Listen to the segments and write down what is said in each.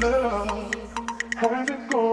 love? It gone?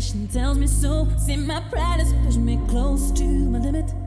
tells me so. See, my pride has pushed me close to my limit.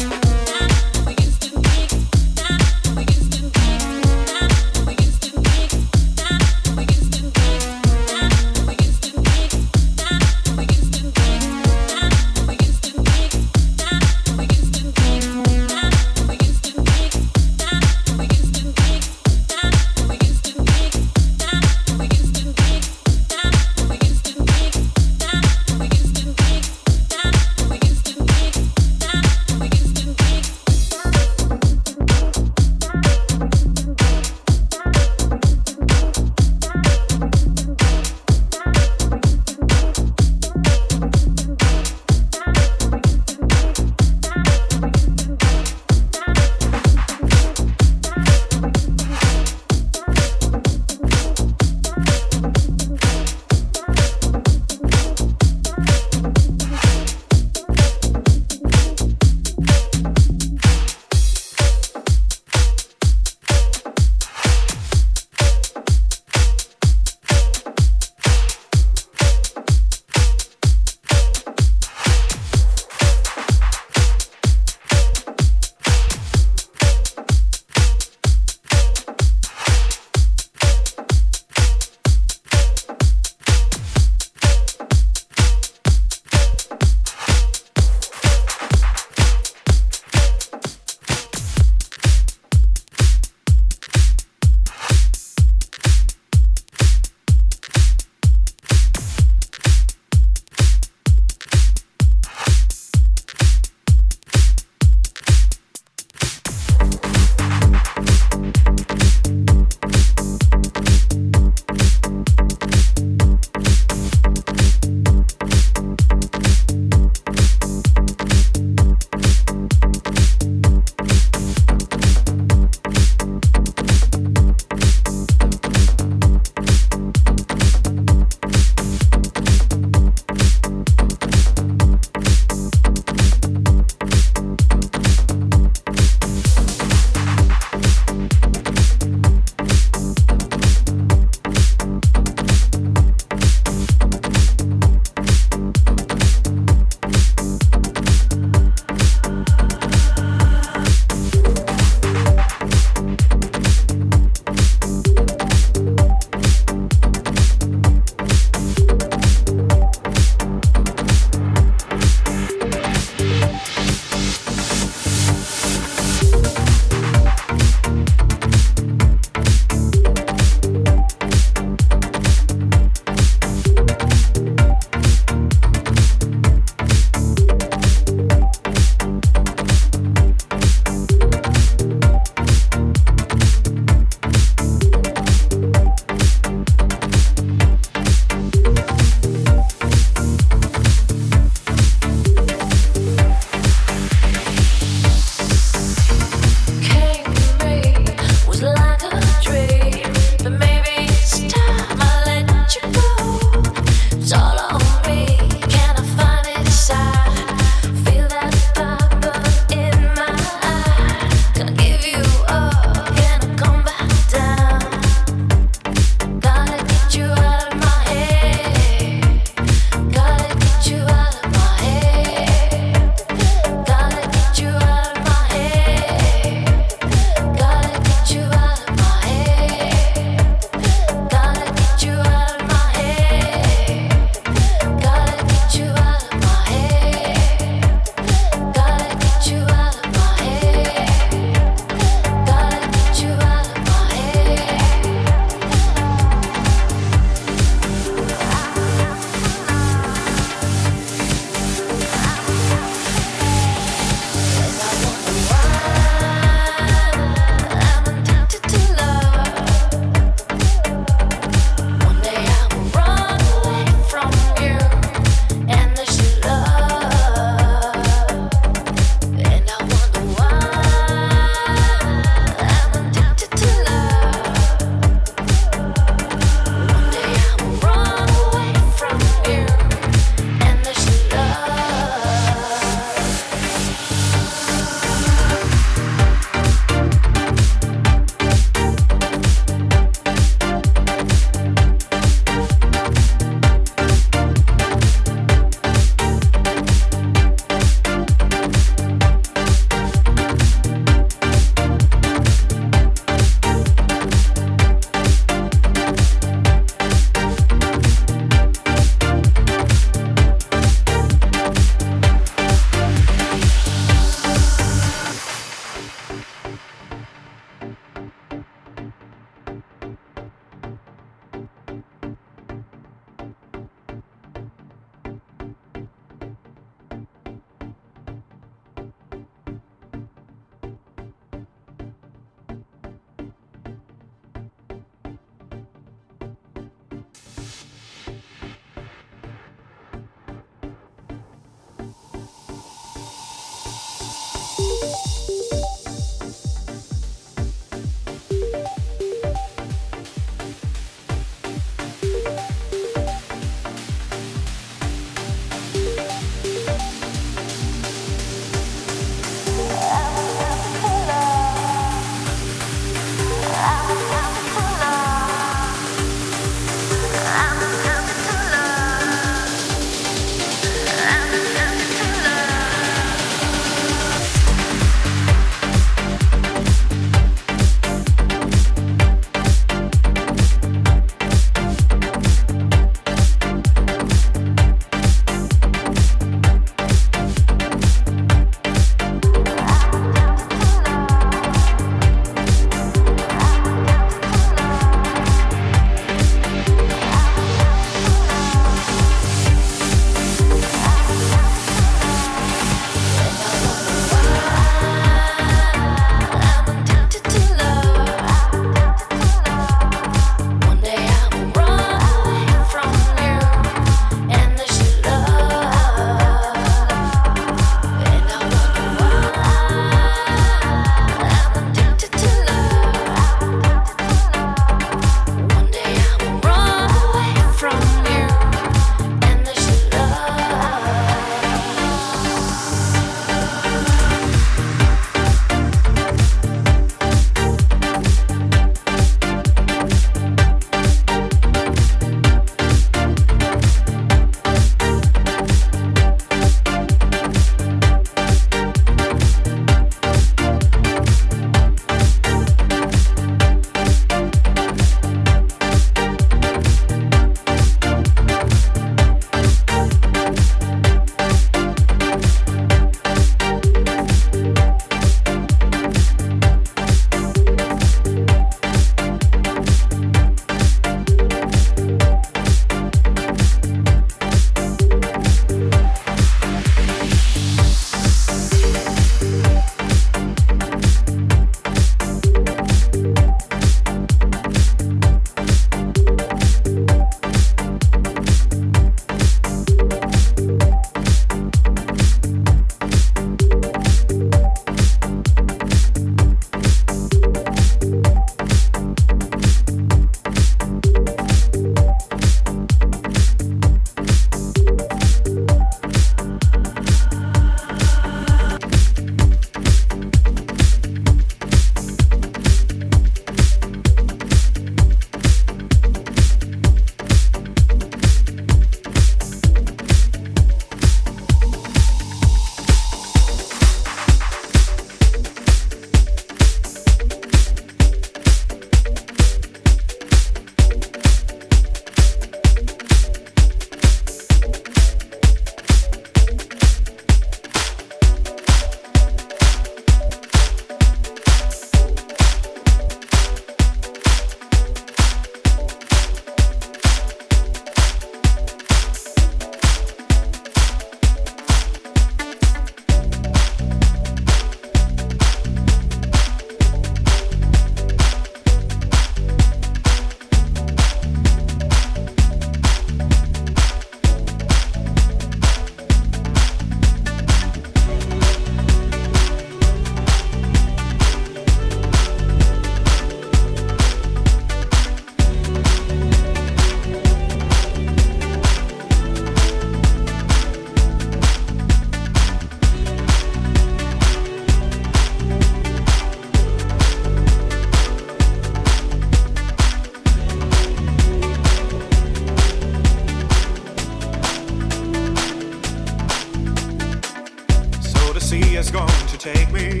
Take me.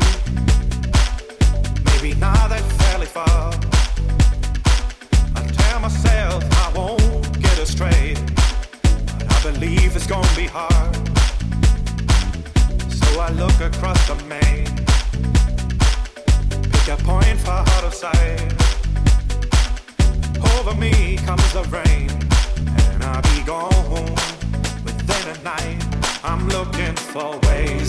Maybe not that fairly far. I tell myself I won't get astray. But I believe it's gonna be hard. So I look across the main. Pick a point for out of sight. Over me comes the rain, and I'll be gone within a night. I'm looking for ways.